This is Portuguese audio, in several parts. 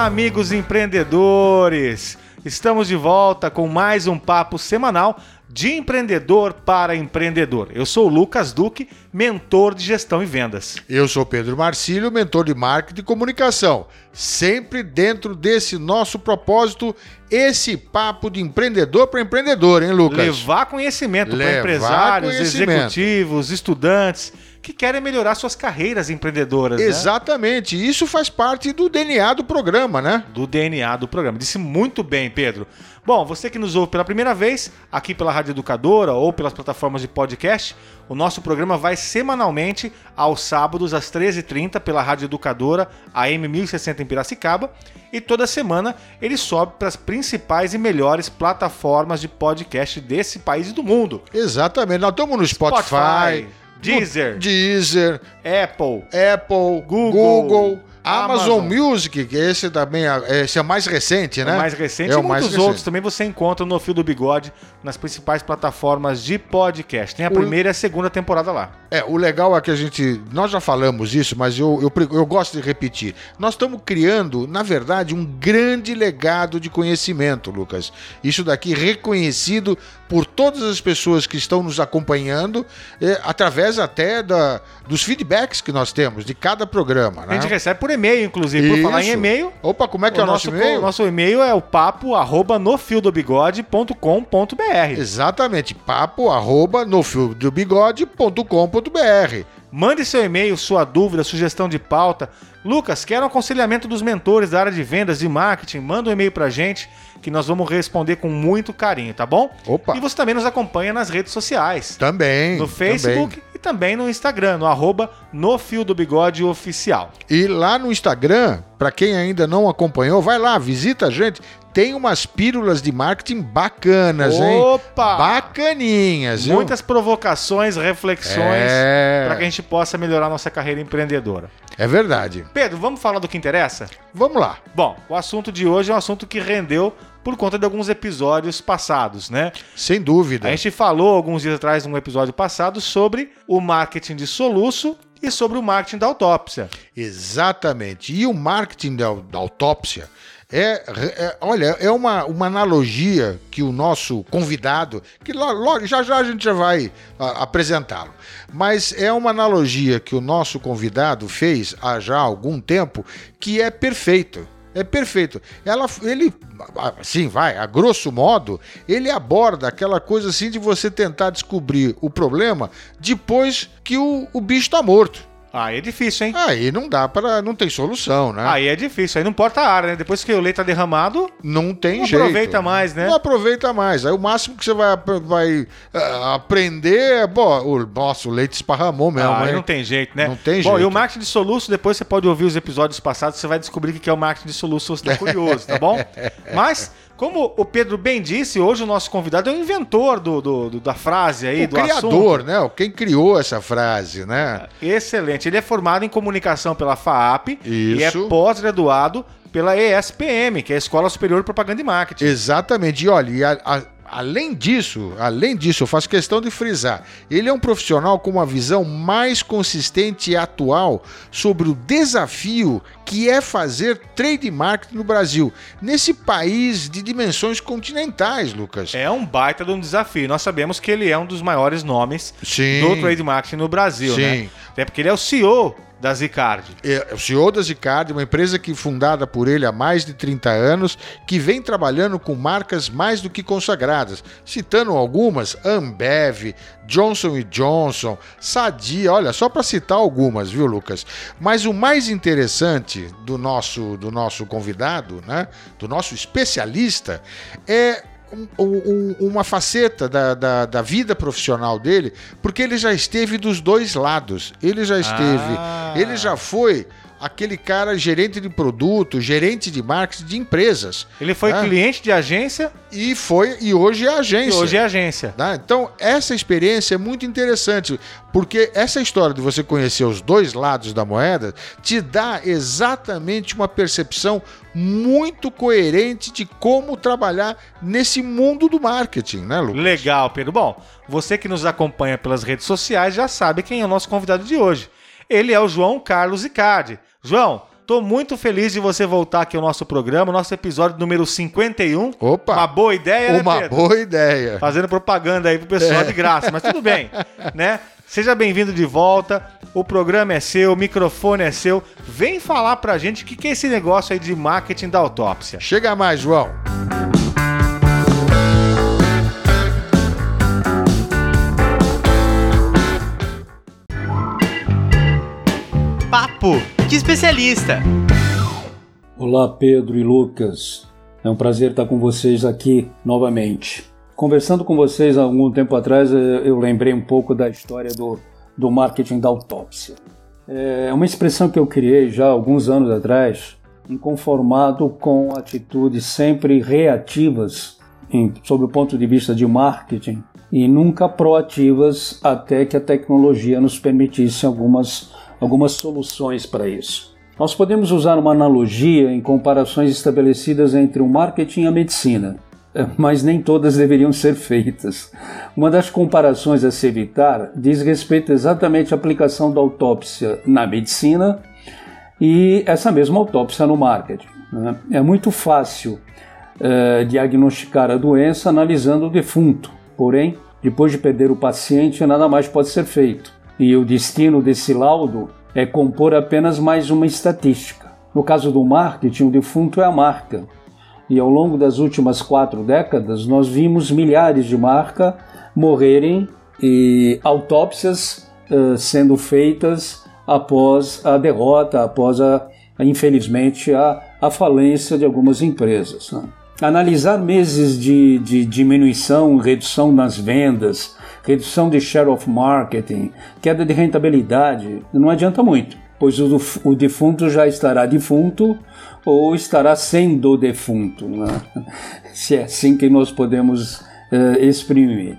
Olá, amigos empreendedores! Estamos de volta com mais um papo semanal de empreendedor para empreendedor. Eu sou o Lucas Duque, mentor de gestão e vendas. Eu sou Pedro Marcílio, mentor de marketing e comunicação. Sempre dentro desse nosso propósito, esse papo de empreendedor para empreendedor, hein, Lucas? Levar conhecimento para empresários, conhecimento. executivos, estudantes que querem melhorar suas carreiras empreendedoras. né? Exatamente. Isso faz parte do DNA do programa, né? do DNA do programa. Disse muito bem, Pedro. Bom, você que nos ouve pela primeira vez, aqui pela Rádio Educadora ou pelas plataformas de podcast, o nosso programa vai semanalmente aos sábados às 13h30 pela Rádio Educadora, AM 1060 em Piracicaba, e toda semana ele sobe para as principais e melhores plataformas de podcast desse país e do mundo. Exatamente. Nós estamos no Spotify, Deezer, Deezer, Apple, Apple, Google, Google, Amazon, Amazon. Music, que esse também é, esse é o mais recente, né? O mais recente é e o muitos recente. outros também você encontra no Fio do Bigode nas principais plataformas de podcast. Tem a O- primeira e a segunda temporada lá. É, o legal é que a gente. Nós já falamos isso, mas eu, eu, eu gosto de repetir. Nós estamos criando, na verdade, um grande legado de conhecimento, Lucas. Isso daqui reconhecido por todas as pessoas que estão nos acompanhando, é, através até da, dos feedbacks que nós temos de cada programa. A Né? gente recebe por e-mail, inclusive. Por falar em Isso. e-mail, Opa, como é que é o nosso e-mail? nosso e-mail é o papo arroba nofildobigode.com.br. Exatamente, papo arroba nofiodobigode.com.br. Mande seu e-mail, sua dúvida, sugestão de pauta. Lucas, quero um aconselhamento dos mentores da área de vendas, de marketing. Manda um e-mail pra gente que nós vamos responder com muito carinho, tá bom? Opa. E você também nos acompanha nas redes sociais. Também. no Facebook também. Também no Instagram, no arroba no Fio do Bigode Oficial. E lá no Instagram, para quem ainda não acompanhou, vai lá, visita a gente. Tem umas pílulas de marketing bacanas, hein? Opa! Bacaninhas, viu? Muitas provocações, reflexões É. para que a gente possa melhorar nossa carreira empreendedora. É verdade. Pedro, vamos falar do que interessa? Vamos lá. Bom, o assunto de hoje é um assunto que rendeu por conta de alguns episódios passados, né? Sem dúvida. A gente falou alguns dias atrás, num episódio passado, sobre o marketing de soluço e sobre o marketing da autópsia. Exatamente. E o marketing da, da autópsia é, é- olha, é uma, uma analogia que o nosso convidado, que lo- lo- já já a gente já vai apresentá-lo, mas é uma analogia que o nosso convidado fez há já algum tempo que é perfeito. É perfeito. Ela, ele, assim, vai, a grosso modo, ele aborda aquela coisa assim de você tentar descobrir o problema depois que o, o bicho está morto. Aí é difícil, hein? Aí não dá para, não tem solução, né? Aí é difícil, aí não importa a área, né? Depois que o leite tá derramado, não tem não jeito. aproveita mais, né? Não aproveita mais. Aí o máximo que você vai, vai ah, aprender é, pô, o nosso leite esparramou mesmo, Ah, aí não tem jeito, né? Não tem Bom, jeito. e o marketing de soluço, depois você pode ouvir os episódios passados, você vai descobrir o que é o marketing de soluço, se você tá curioso, tá bom? Mas, como o Pedro bem disse, hoje o nosso convidado é o inventor do, do- do- da frase aí, o do criador, né? Quem criou essa frase, né? assunto. Excelente. Ele é formado em comunicação pela FAAP e é Isso. pós-graduado pela ESPM, que é a Escola Superior de Propaganda e Marketing. Exatamente. E olha, e a- a- além disso, além disso, eu faço questão de frisar, ele é um profissional com uma visão mais consistente e atual sobre o desafio que é fazer trade marketing no Brasil, nesse país de dimensões continentais, Lucas. É um baita de um desafio. Nós sabemos que ele é um dos maiores nomes Sim. do trade marketing no Brasil, Sim. né? Até porque ele é o CEO da Zicard. É o CEO da Zicard, uma empresa que fundada por ele há mais de 30 anos, que vem trabalhando com marcas mais do que consagradas, citando algumas: Ambev, Johnson Johnson, Sadia, olha, só para citar algumas, viu, Lucas? Mas o mais interessante do nosso, do nosso convidado, né, do nosso especialista, é um, um, uma faceta da, da, da, vida profissional dele, porque ele já esteve dos dois lados. Ele já esteve, ah. ele já foi aquele cara gerente de produto, gerente de marketing de empresas. Ele foi né? cliente de agência e foi e hoje é agência. E hoje é agência. Né? Então essa experiência é muito interessante porque essa história de você conhecer os dois lados da moeda te dá exatamente uma percepção muito coerente de como trabalhar nesse mundo do marketing, né, Lucas? Legal, Pedro. Bom, você que nos acompanha pelas redes sociais já sabe quem é o nosso convidado de hoje. Ele é o João Carlos Icardi. João, Tô muito feliz de você voltar aqui ao nosso programa, nosso episódio número 51. Opa! Uma boa ideia, né, Uma boa ideia. Fazendo propaganda aí pro pessoal é. de graça, mas tudo bem, né? Seja bem-vindo de volta. O programa é seu, o microfone é seu. Vem falar pra gente o que, que é esse negócio aí de marketing da autópsia. Chega mais, João. Papo de especialista. Olá, Pedro e Lucas. É um prazer estar com vocês aqui novamente. Conversando com vocês há algum tempo atrás, eh, eu lembrei um pouco da história do, do marketing da autópsia. É uma expressão que eu criei já alguns anos atrás, inconformado com atitudes sempre reativas em, sob o ponto de vista de marketing e nunca proativas até que a tecnologia nos permitisse algumas algumas soluções para isso. Nós podemos usar uma analogia em comparações estabelecidas entre o marketing e a medicina, eh, mas nem todas deveriam ser feitas. Uma das comparações a se evitar diz respeito exatamente à aplicação da autópsia na medicina e essa mesma autópsia no marketing. Né? É muito fácil uh, diagnosticar a doença analisando o defunto, porém, depois de perder o paciente, nada mais pode ser feito e o destino desse laudo é compor apenas mais uma estatística. No caso do marketing, o defunto é a marca. E ao longo das últimas quatro décadas, nós vimos milhares de marcas morrerem e autópsias uh, sendo feitas após a derrota, após a, infelizmente, a, a falência de algumas empresas. Né? Analisar meses de, de diminuição, redução nas vendas, redução de share of marketing, queda de rentabilidade, não adianta muito, pois o, defunto já estará defunto ou estará sendo defunto, né? se é assim que nós podemos uh, exprimir.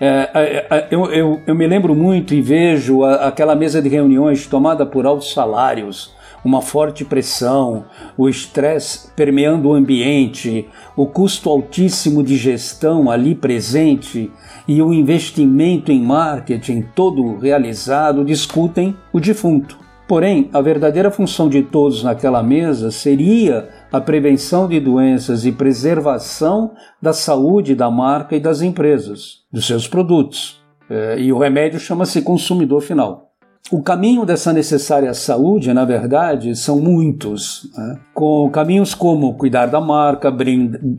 É, eu, eu, eu, me lembro muito e vejo aquela mesa de reuniões tomada por altos salários, uma forte pressão, o estresse permeando o ambiente, o custo altíssimo de gestão ali presente e o investimento em marketing todo realizado discutem o defunto. Porém, a verdadeira função de todos naquela mesa seria a prevenção de doenças e preservação da saúde da marca e das empresas, dos seus produtos. É, e o remédio chama-se consumidor final. O caminho dessa necessária saúde, na verdade, são muitos, né? com caminhos como cuidar da marca,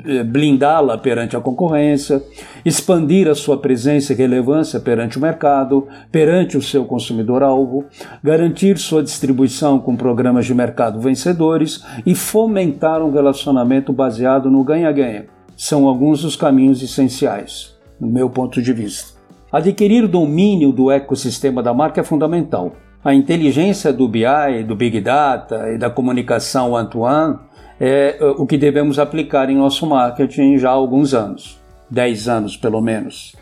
eh, blindá-la perante a concorrência, expandir a sua presença e relevância perante o mercado, perante o seu consumidor-alvo, garantir sua distribuição com programas de mercado vencedores e fomentar um relacionamento baseado no ganha-ganha. São alguns dos caminhos essenciais, no meu ponto de vista. Adquirir domínio do ecossistema da marca é fundamental. A inteligência do BI, do Big Data e da comunicação one-to-one é, é o que devemos aplicar em nosso marketing já há alguns anos 10 anos pelo menos.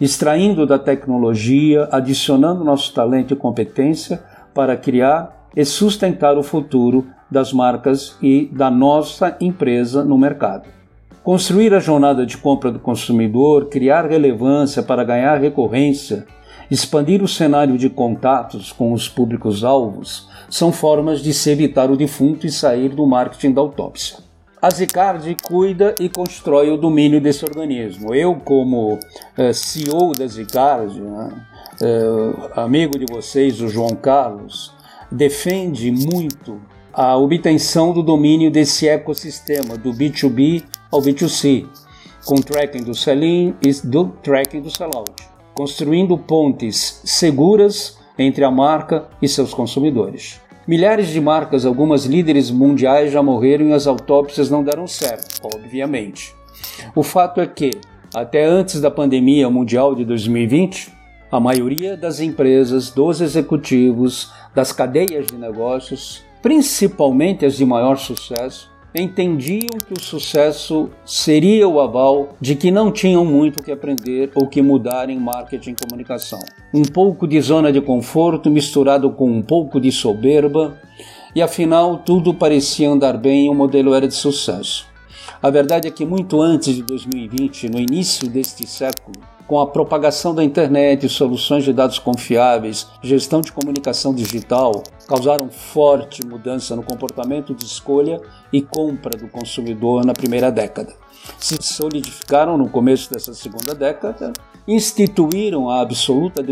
Extraindo da tecnologia, adicionando nosso talento e competência para criar e sustentar o futuro das marcas e da nossa empresa no mercado. Construir a jornada de compra do consumidor, criar relevância para ganhar recorrência, expandir o cenário de contatos com os públicos-alvos são formas de se evitar o defunto e sair do marketing da autópsia. A Zicard cuida e constrói o domínio desse organismo. Eu, como eh, CEO da Zicard, né, eh, amigo de vocês, o João Carlos, defende muito a obtenção do domínio desse ecossistema do B2B ao B2C, com tracking do sell-in e do tracking do sell-out. construindo pontes seguras entre a marca e seus consumidores. Milhares de marcas, algumas líderes mundiais já morreram e as autópsias não deram certo, obviamente. O fato é que, até antes da pandemia mundial de 2020, a maioria das empresas, dos executivos, das cadeias de negócios, principalmente as de maior sucesso, entendiam que o sucesso seria o aval de que não tinham muito que aprender ou que mudar em marketing e comunicação. Um pouco de zona de conforto misturado com um pouco de soberba, e afinal tudo parecia andar bem e o modelo era de sucesso. A verdade é que muito antes de 2020, no início deste século, com a propagação da internet, soluções de dados confiáveis, gestão de comunicação digital, causaram forte mudança no comportamento de escolha e compra do consumidor na primeira década. Se solidificaram no começo dessa segunda década, instituíram a absoluta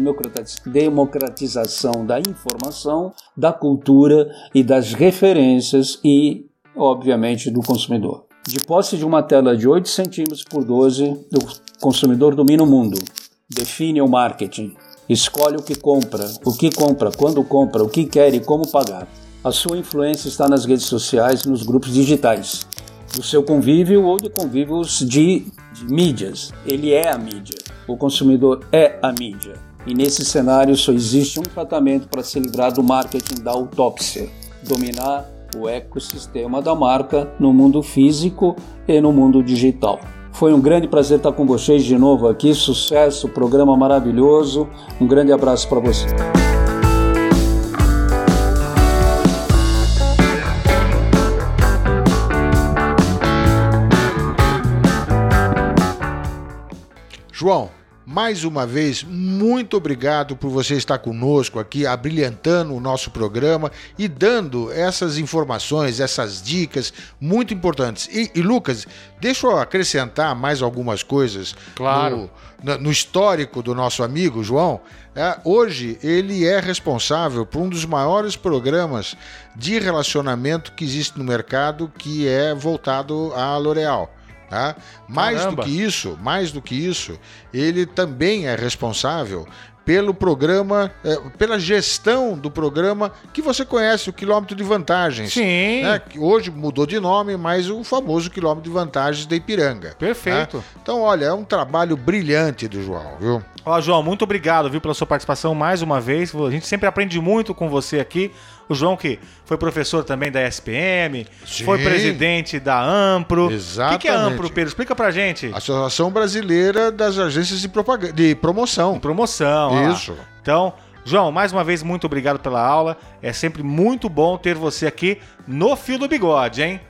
democratização da informação, da cultura e das referências e, obviamente, do consumidor. De posse de uma tela de 8 centímetros por 12, o consumidor domina o mundo, define o marketing, escolhe o que compra, o que compra, quando compra, o que quer e como pagar. A sua influência está nas redes sociais nos grupos digitais, do seu convívio ou de convívios de, de mídias. Ele é a mídia. O consumidor é a mídia. E nesse cenário só existe um tratamento para se livrar do marketing da autópsia: dominar o ecossistema da marca no mundo físico e no mundo digital. Foi um grande prazer estar com vocês de novo aqui. Sucesso, programa maravilhoso. Um grande abraço para você. João, mais uma vez, muito obrigado por você estar conosco aqui, abrilhantando o nosso programa e dando essas informações, essas dicas muito importantes. E, e Lucas, deixa eu acrescentar mais algumas coisas claro. no, no histórico do nosso amigo João. É, hoje ele é responsável por um dos maiores programas de relacionamento que existe no mercado, que é voltado à L'Oréal. Tá? Mais Caramba. do que isso, mais do que isso, ele também é responsável pelo programa, eh, pela gestão do programa que você conhece, o quilômetro de vantagens. Sim. né? Que hoje mudou de nome, mas o famoso quilômetro de vantagens da Ipiranga. Perfeito. né? Então, olha, é um trabalho brilhante do João, viu? Ó, João, muito obrigado, viu, pela sua participação mais uma vez. A gente sempre aprende muito com você aqui. O João, que foi professor também da SPM, Sim. foi presidente da Ampro. O que, que é Exatamente. Ampro, Pedro? Explica pra gente. Associação Brasileira das Agências de, Propaganda, de Promoção. Promoção. ó lá. Isso. Então, João, mais uma vez, muito obrigado pela aula. É sempre muito bom ter você aqui no Fio do Bigode, hein?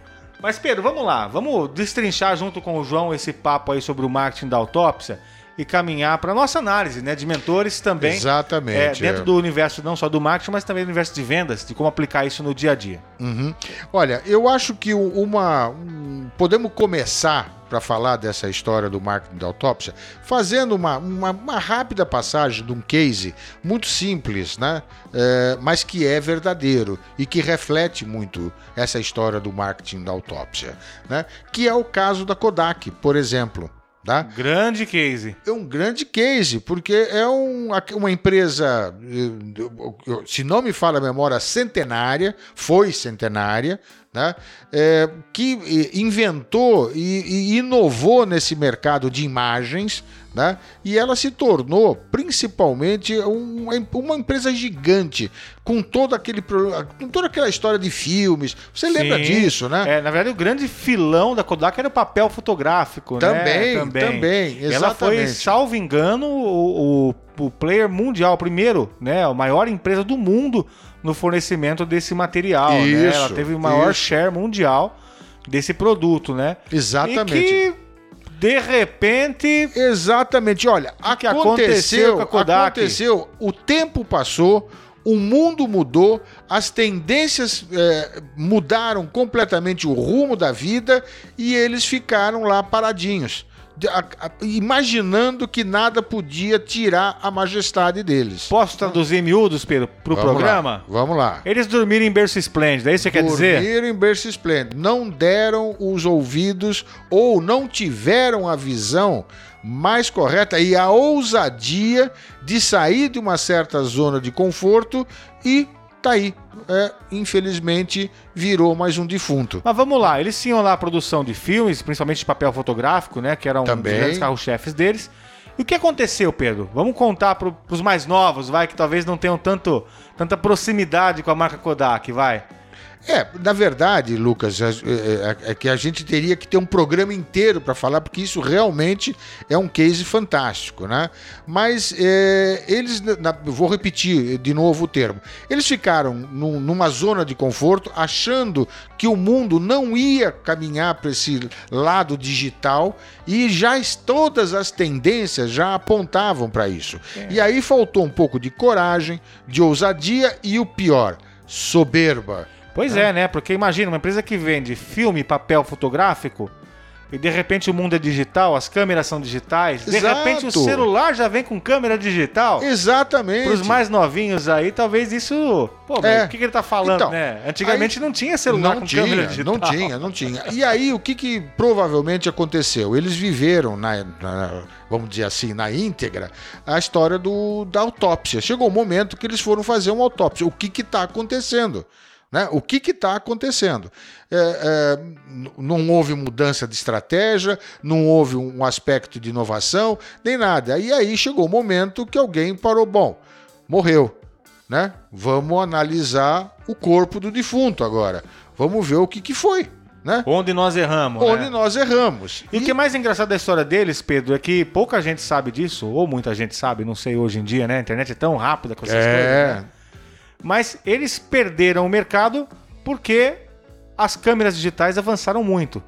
Mas, Pedro, vamos lá. Vamos destrinchar junto com o João esse papo aí sobre o marketing da autópsia e caminhar para nossa análise, né? De mentores também. Exatamente. É, dentro é. do universo não só do marketing, mas também do universo de vendas, de como aplicar isso no dia a dia. Uhum. Olha, eu acho que uma. um- podemos começar para falar dessa história do marketing da autópsia, fazendo uma, uma, uma rápida passagem de um case muito simples, né? É, mas que é verdadeiro e que reflete muito essa história do marketing da autópsia, né? Que é o caso da Kodak, por exemplo. Tá? Grande case. é um grande case, porque é um- uma empresa, eh, se não me falha a memória, centenária, foi centenária, né? É, que eh, inventou e, e inovou nesse mercado de imagens, né? e ela se tornou principalmente um- uma empresa gigante, com, todo aquele, com toda aquela história de filmes. Você lembra Sim. disso, né? É, na verdade, o grande filão da Kodak era o papel fotográfico, Também, né? também, Ela foi, exatamente. salvo engano, o, o, o player mundial, o primeiro, né? A maior empresa do mundo no fornecimento desse material, né? Isso, Ela teve o maior isso. share mundial desse produto, né? Exatamente. E que, de repente, Exatamente. Olha, O que aconteceu aconteceu, aconteceu, o tempo passou, o mundo mudou, as tendências eh, mudaram completamente o rumo da vida e eles ficaram lá paradinhos, imaginando que nada podia tirar a majestade deles. posso traduzir em miúdos, Pedro, pro Vamos programa? Lá, vamos lá. Eles dormiram em berço esplêndido, é isso que você quer dizer? Dormiram em berço esplêndido. Não deram os ouvidos ou não tiveram a visão mais correta e a ousadia de sair de uma certa zona de conforto e tá aí. É, infelizmente virou mais um defunto. Mas vamos lá, eles tinham lá a produção de filmes, principalmente de papel fotográfico, né? Que era um Também. dos grandes carro-chefes deles. E o que aconteceu, Pedro? Vamos contar para os mais novos, vai, que talvez não tenham tanto, tanta proximidade com a marca Kodak, vai. É, na verdade, Lucas, é, é- é que a gente teria que ter um programa inteiro para falar, porque isso realmente é um case fantástico, né? Mas é, eles, na- vou repetir de novo o termo, eles ficaram num- numa zona de conforto, achando que o mundo não ia caminhar para esse lado digital e já todas as tendências já apontavam para isso. E aí faltou um pouco de coragem, de ousadia e o pior, soberba. Pois é, né? Porque imagina, uma empresa que vende filme papel fotográfico, e de repente o mundo é digital, as câmeras são digitais, de Exato. repente o celular já vem com câmera digital. Exatamente. Para os mais novinhos aí, talvez isso. Pô, É. o que, que ele tá falando, Então, né? Antigamente não tinha celular não com tinha, câmera digital. não tinha, não tinha. E aí, o que, que provavelmente aconteceu? Eles viveram, na, na- vamos dizer assim, na íntegra, a história do, da autópsia. Chegou o momento que eles foram fazer uma autópsia. O que está acontecendo? Né? O que está acontecendo? É, é, não houve mudança de estratégia, não houve um aspecto de inovação, nem nada. E aí chegou o momento que alguém parou, bom, morreu né? Vamos analisar o corpo do defunto agora. Vamos ver o que, que foi, né? Onde nós erramos. Onde né? nós erramos. E o que é mais engraçado da história deles, Pedro, é que pouca gente sabe disso, ou muita gente sabe, não sei hoje em dia, né? A internet é tão rápida com essas É. coisas. Né? Mas eles perderam o mercado porque as câmeras digitais avançaram muito.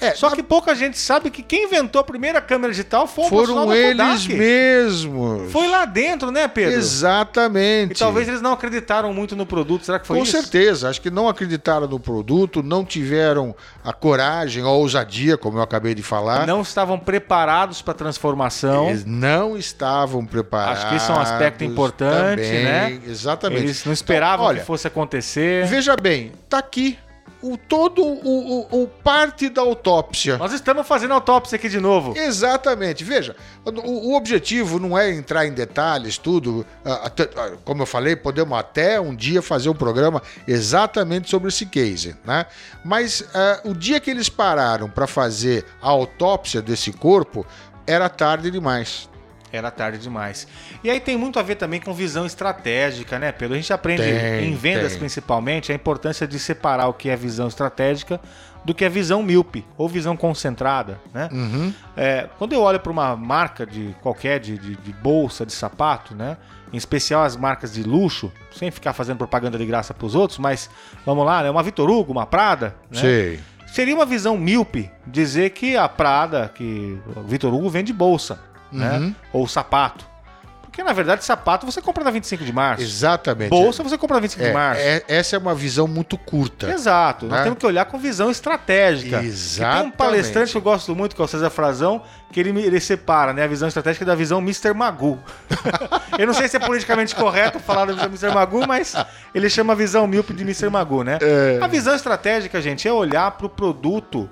É, Só que pouca gente sabe que quem inventou a primeira câmera digital foi o foram eles mesmos. Foi lá dentro, né, Pedro? Exatamente. E talvez eles não acreditaram muito no produto. Será que foi Com isso? certeza, acho que não acreditaram no produto, não tiveram a coragem, a ousadia, como eu acabei de falar. Não estavam preparados para a transformação. Eles não estavam preparados. Acho que isso é um aspecto importante, também, né? Exatamente. Eles não esperavam Então, olha, que fosse acontecer. Veja bem, tá aqui o todo o, o- o parte da autópsia. Nós estamos fazendo autópsia aqui de novo. Exatamente. Veja, o, o objetivo não é entrar em detalhes, tudo. até- Como eu falei, podemos até um dia fazer um programa exatamente sobre esse case, né? Mas ah, o dia que eles pararam para fazer a autópsia desse corpo, era tarde demais. Era tarde demais. E aí tem muito a ver também com visão estratégica, né, Pedro? A gente aprende Tem, em vendas tem. principalmente a importância de separar o que é visão estratégica do que é visão míope ou visão concentrada, né? Uhum. É, quando eu olho para uma marca de qualquer de, de- de bolsa, de sapato, né? Em especial as marcas de luxo, sem ficar fazendo propaganda de graça para os outros, mas vamos lá, né? Uma Vitor Hugo, uma Prada, né? Sei. Seria uma visão míope dizer que a Prada, que o Vitor Hugo vende bolsa, né? Uhum. Ou sapato. Porque na verdade sapato você compra na 25 de março. Exatamente. Bolsa você compra na 25 É, de março. é- essa é uma visão muito curta. Exato. Nós Né? temos que olhar com visão estratégica. E tem um palestrante que eu gosto muito, que é o César Frazão, que ele, ele separa né, a visão estratégica da visão Mr. Magoo. eu não sei se é politicamente correto falar da visão Mr. Magoo, mas ele chama a visão míope de Mr. Magoo, né? É. A visão estratégica, gente, é olhar para o produto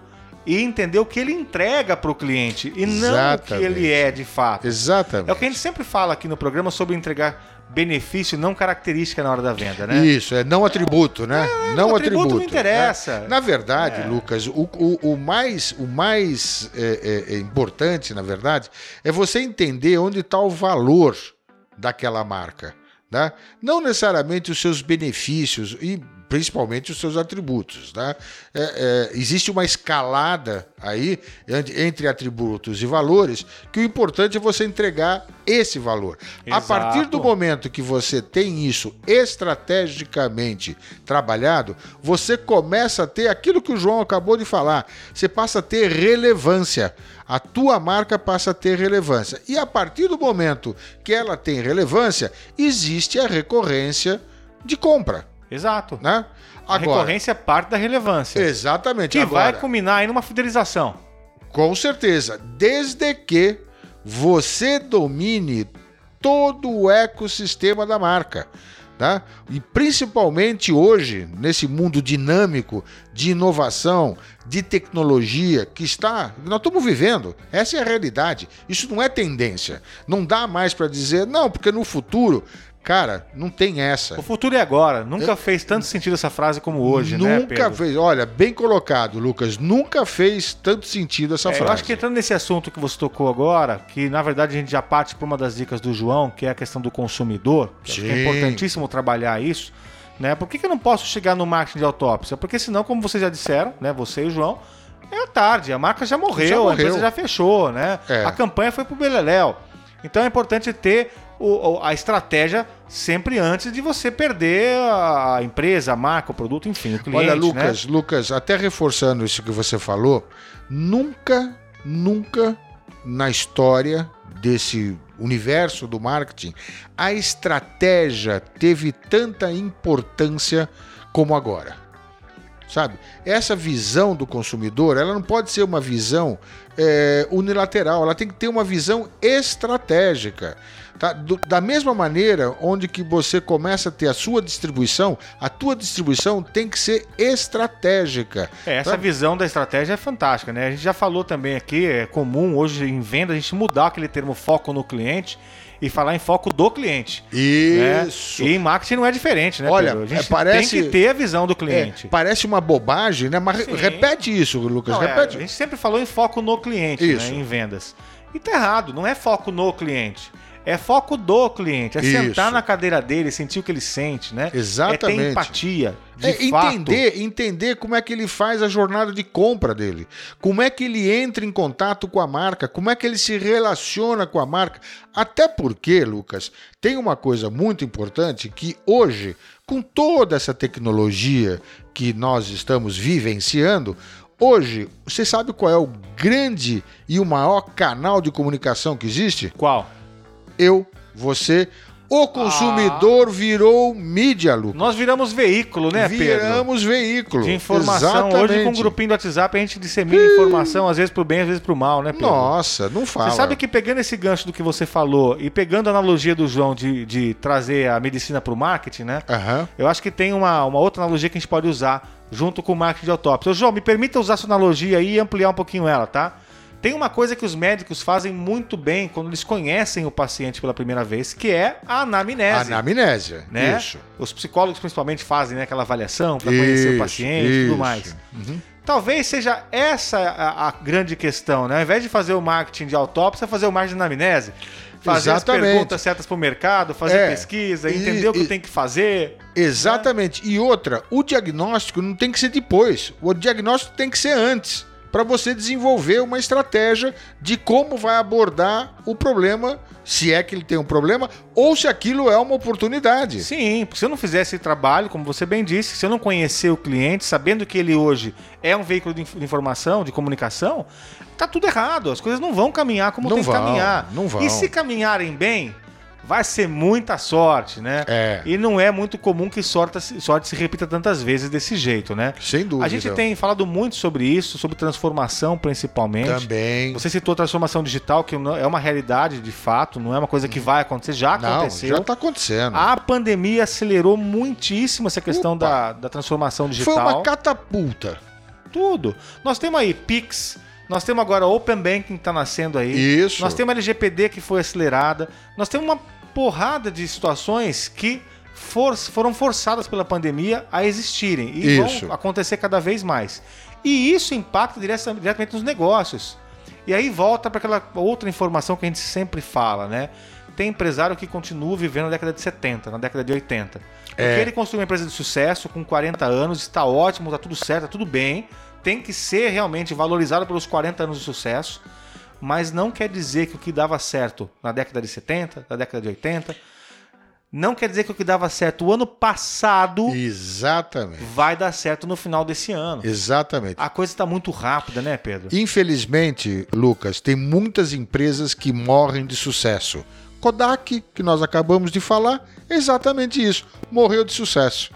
e entender o que ele entrega para o cliente e não o que Exatamente. ele é de fato. Exatamente. É o que a gente sempre fala aqui no programa sobre entregar benefício, não característica na hora da venda, né? Isso, é não atributo, né? não o atributo atributo. não interessa. né? Na verdade, É. Lucas, o, o- o mais, o mais é, é, é importante, na verdade, é você entender onde está o valor daquela marca. Né? Não necessariamente os seus benefícios e principalmente os seus atributos. Né? É, é, existe uma escalada aí entre- atributos e valores que o importante é você entregar esse valor. A Exato. partir do momento que você tem isso estrategicamente trabalhado, você começa a ter aquilo que o João acabou de falar. Você passa a ter relevância. A tua marca passa a ter relevância. E a partir do momento que ela tem relevância, existe a recorrência de compra, Exato. né? A recorrência é parte da relevância. Exatamente. Que Agora, vai culminar aí numa fidelização. Com certeza, desde que você domine todo o ecossistema da marca. Tá? E principalmente hoje, nesse mundo dinâmico de inovação, de tecnologia que está. Nós estamos vivendo. Essa é a realidade. Isso não é tendência. Não dá mais para dizer, não, porque no futuro. Cara, não tem essa. O futuro é agora. Nunca é, fez tanto sentido essa frase como hoje, nunca né? Nunca fez. Olha, bem colocado, Lucas. Nunca fez tanto sentido essa é, frase. Eu acho que entrando nesse assunto que você tocou agora, que na verdade a gente já parte por uma das dicas do João, que é a questão do consumidor. Que é importantíssimo trabalhar isso. Né? Por que, que eu não posso chegar no marketing de autópsia? Porque senão, como vocês já disseram, né? Você e o João, é tarde. A marca já morreu, já morreu. a empresa já fechou, né? É. A campanha foi pro Beleléu. Então é importante ter o, a estratégia sempre antes de você perder a empresa, a marca, o produto, enfim, o cliente. Olha, né? Lucas, né? Lucas, até reforçando isso que você falou, nunca, nunca na história desse universo do marketing, a estratégia teve tanta importância como agora. Sabe? Essa visão do consumidor, ela não pode ser uma visão é, unilateral, ela tem que ter uma visão estratégica. Tá? Do, da mesma maneira onde que você começa a ter a sua distribuição, a tua distribuição tem que ser estratégica. É, essa tá? visão da estratégia é fantástica, né? A gente já falou também aqui, é comum hoje em venda a gente mudar aquele termo foco no cliente e falar em foco do cliente. Isso. Né? E em marketing não é diferente, né? Olha, Pedro? a gente é, parece, tem que ter a visão do cliente. É, parece uma bobagem, né? Mas Sim. repete isso, Lucas. Não, é, repete. É, a gente sempre falou em foco no cliente, né? em vendas. E tá errado, não é foco no cliente. É foco do cliente, é Isso. sentar na cadeira dele, sentir o que ele sente, né? Exatamente. É ter empatia. De é entender, entender como é que ele faz a jornada de compra dele, como é que ele entra em contato com a marca, como é que ele se relaciona com a marca. Até porque, Lucas, tem uma coisa muito importante que hoje, com toda essa tecnologia que nós estamos vivenciando, Hoje, você sabe qual é o grande e o maior canal de comunicação que existe? Qual? Eu, você, o consumidor ah. virou mídia, Lucas. Nós viramos veículo, né, Pedro? Viramos veículo. De informação. Exatamente. Hoje, com um grupinho do WhatsApp, a gente dissemina informação, às vezes pro bem, às vezes pro mal, né, Pedro? Nossa, não fala. Você sabe que pegando esse gancho do que você falou e pegando a analogia do João de, de trazer a medicina pro marketing, né? Uhum. Eu acho que tem uma, uma outra analogia que a gente pode usar junto com o marketing de autópsia. Ô, João, me permita usar essa analogia aí e ampliar um pouquinho ela, tá? Tem uma coisa que os médicos fazem muito bem quando eles conhecem o paciente pela primeira vez, que é a anamnese. Anamnésia, né? isso. Os psicólogos principalmente fazem né, aquela avaliação para conhecer o paciente e tudo mais. Uhum. Talvez seja essa a, a, grande questão, né? Ao invés de fazer o marketing de autópsia, fazer o marketing de anamnese. Fazer Exatamente. as perguntas certas para o mercado, fazer é, pesquisa, entender e, o que e, tem que fazer. Exatamente. Né? E outra, o diagnóstico não tem que ser depois. O diagnóstico tem que ser antes para você desenvolver uma estratégia de como vai abordar o problema, se é que ele tem um problema, ou se aquilo é uma oportunidade. Sim, porque se eu não fizer esse trabalho, como você bem disse, se eu não conhecer o cliente, sabendo que ele hoje é um veículo de informação, de comunicação, tá tudo errado. As coisas não vão caminhar como não tem vão, que caminhar. Não vão. E se caminharem bem, vai ser muita sorte, né? É. E não é muito comum que sorte, sorte se repita tantas vezes desse jeito, né? Sem dúvida. A gente tem falado muito sobre isso, sobre transformação principalmente. Também. Você citou transformação digital, que é uma realidade de fato, não é uma coisa que vai acontecer, já aconteceu. Não, já está acontecendo. A pandemia acelerou muitíssimo essa questão da, da transformação digital. Foi uma catapulta. Tudo. Nós temos aí Pix, nós temos agora Open Banking que está nascendo aí. Isso. Nós temos a LGPD que foi acelerada. Nós temos uma porrada de situações que for, foram forçadas pela pandemia a existirem e isso. vão acontecer cada vez mais. E isso impacta diretamente nos negócios. E aí volta para aquela outra informação que a gente sempre fala, né? Tem empresário que continua vivendo na década de 70, na década de 80. Porque é. ele construiu uma empresa de sucesso com 40 anos, está ótimo, está tudo certo, está tudo bem. Tem que ser realmente valorizado pelos 40 anos de sucesso mas não quer dizer que o que dava certo na década de 70, na década de 80, não quer dizer que o que dava certo o ano passado Exatamente. vai dar certo no final desse ano. Exatamente. A coisa está muito rápida, né, Pedro? Infelizmente, Lucas, tem muitas empresas que morrem de sucesso. Kodak, que nós acabamos de falar, é exatamente isso. Morreu de sucesso.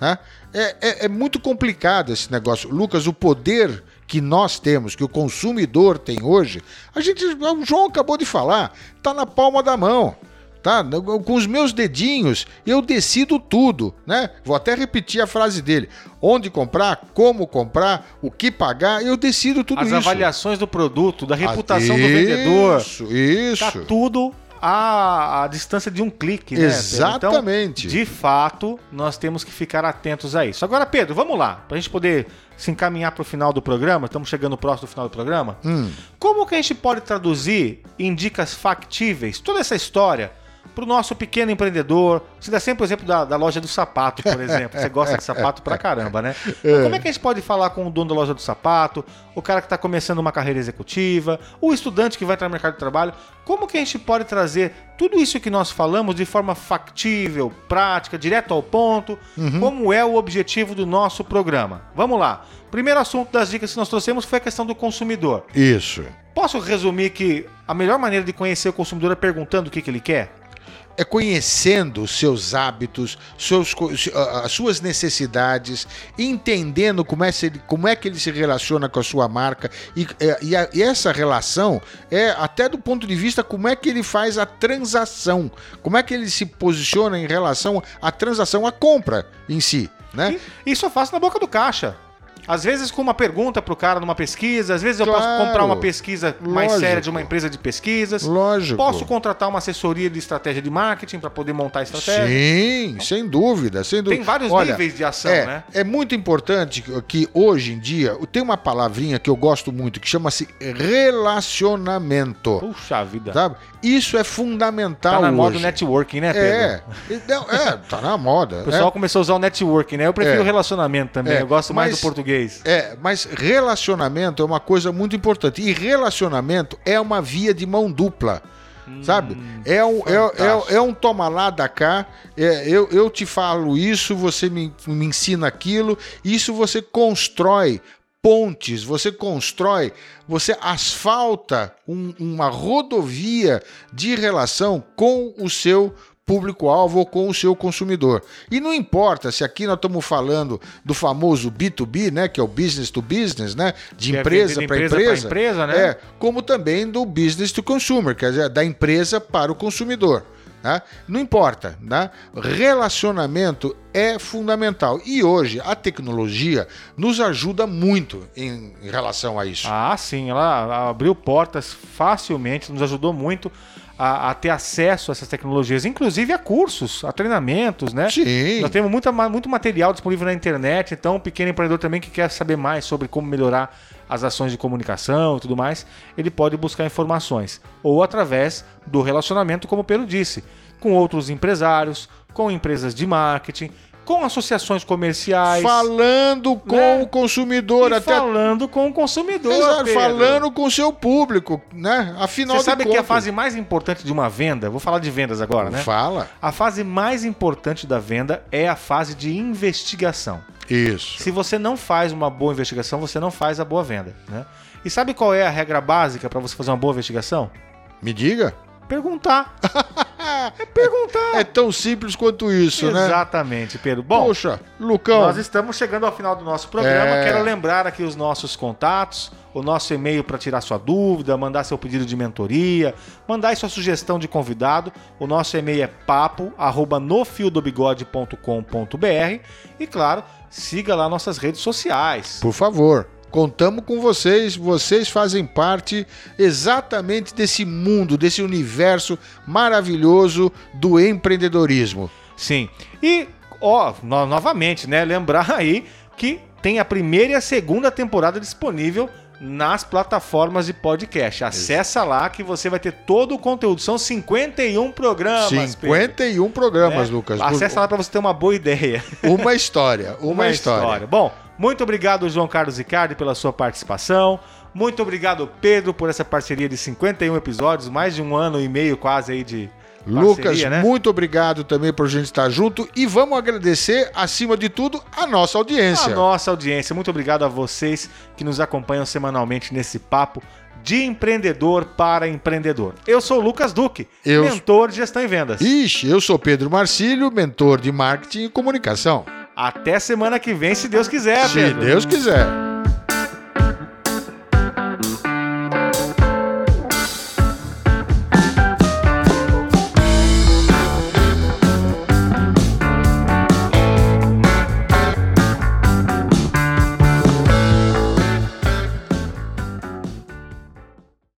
Né? É, é, é muito complicado esse negócio. Lucas, o poder que nós temos, que o consumidor tem hoje, a gente, o João acabou de falar, está na palma da mão. tá? Com os meus dedinhos, eu decido tudo, né? Vou até repetir a frase dele. Onde comprar, como comprar, o que pagar, eu decido tudo As isso. As avaliações do produto, da reputação ah, do vendedor. Isso, isso. Tá tudo à, à distância de um clique, né? Exatamente. Então, de fato, nós temos que ficar atentos a isso. Agora, Pedro, vamos lá, para a gente poder se encaminhar para o final do programa, estamos chegando próximo do final do programa. Hum. Como que a gente pode traduzir em dicas factíveis toda essa história para o nosso pequeno empreendedor. Você dá sempre o exemplo da, da, loja do sapato, por exemplo. Você gosta de sapato pra caramba, né? Então, como é que a gente pode falar com o dono da loja do sapato, o cara que está começando uma carreira executiva, o estudante que vai entrar no mercado de trabalho? Como que a gente pode trazer tudo isso que nós falamos de forma factível, prática, direto ao ponto? Uhum. Como é o objetivo do nosso programa? Vamos lá. Primeiro assunto das dicas que nós trouxemos foi a questão do consumidor. Isso. Posso resumir que a melhor maneira de conhecer o consumidor é perguntando o que, que ele quer? É conhecendo seus hábitos, seus, as suas necessidades, entendendo como é, ele, como é que ele se relaciona com a sua marca e, é, e, a, e, essa relação é até do ponto de vista como é que ele faz a transação, como é que ele se posiciona em relação à transação, à compra em si. Né? Isso eu faço na boca do caixa. Às vezes com uma pergunta pro cara numa pesquisa, às vezes eu posso comprar uma pesquisa mais Lógico. séria de uma empresa de pesquisas. Lógico. Posso contratar uma assessoria de estratégia de marketing para poder montar a estratégia. Sim, sem dúvida, sem dúvida. Tem vários Olha, níveis de ação, é, né? É muito importante que hoje em dia tem uma palavrinha que eu gosto muito que chama-se relacionamento. Puxa vida. Sabe? Isso é fundamental. Tá na hoje. moda o networking, né, Pedro? É, é tá na moda. O pessoal é. começou a usar o networking, né? Eu prefiro É. relacionamento também. É, Eu gosto mais mas- do português. É, mas relacionamento é uma coisa muito importante. E relacionamento é uma via de mão dupla. Sabe? É um, é, é, é um toma lá da cá. É, eu, eu te falo isso, você me, me ensina aquilo. Isso você constrói pontes, você constrói, você asfalta um- uma rodovia de relação com o seu público-alvo ou com o seu consumidor. E não importa se aqui nós estamos falando do famoso B2B, né, que é o business to business, né, de Que é empresa vender para empresa empresa, empresa, né? É, como também do business to consumer, quer dizer, da empresa para o consumidor. Né? Não importa, né? relacionamento é fundamental. E hoje a tecnologia nos ajuda muito em, em relação a isso. Ah, sim, ela abriu portas facilmente, nos ajudou muito a, a ter acesso a essas tecnologias, inclusive a cursos, a treinamentos, né? Sim. Nós temos muita, muito material disponível na internet, então o pequeno empreendedor também que quer saber mais sobre como melhorar as ações de comunicação e tudo mais, ele pode buscar informações. Ou através do relacionamento, como o Pedro disse, com outros empresários, com empresas de marketing, com associações comerciais. Falando com Né? o consumidor, e até falando com o consumidor. Exato, Pedro. falando com o seu público, né? Afinal Você sabe de que a fase mais importante de uma venda, vou falar de vendas agora, né? Fala. A fase mais importante da venda é a fase de investigação. Isso. Se você não faz uma boa investigação, você não faz a boa venda, né? E sabe qual é a regra básica para você fazer uma boa investigação? Me diga. Perguntar. é perguntar. É tão simples quanto isso, né? Exatamente, Pedro. Bom, Poxa, Lucão. nós estamos chegando ao final do nosso programa. É. Quero lembrar aqui os nossos contatos, o nosso e-mail para tirar sua dúvida, mandar seu pedido de mentoria, mandar sua sugestão de convidado. O nosso e-mail é papo arroba nofiodobigode.com.br e claro, siga lá nossas redes sociais. Por favor, contamos com vocês. Vocês fazem parte exatamente desse mundo, desse universo maravilhoso do empreendedorismo. Sim. E, ó, no- novamente, né? Lembrar aí que tem a primeira e a segunda temporada disponível nas plataformas de podcast. Acessa lá que você vai ter todo o conteúdo. São 51 programas. Pedro, 51 programas, né? Lucas. Acessa lá para você ter uma boa ideia. Uma história, uma, história. Bom, muito obrigado, João Carlos Ricardo, pela sua participação. Muito obrigado, Pedro, por essa parceria de 51 episódios, mais de um ano e meio quase aí de Lucas, parceria, né? muito obrigado também por a gente estar junto e vamos agradecer, acima de tudo, a nossa A audiência. nossa audiência. Muito obrigado a vocês que nos acompanham semanalmente nesse papo de empreendedor para empreendedor. Eu sou o Lucas Duque, Eu- mentor de gestão e vendas. Ixi, eu sou Pedro Marcílio, mentor de marketing e comunicação. Até semana que vem, se Deus quiser, Se Pedro. Deus quiser.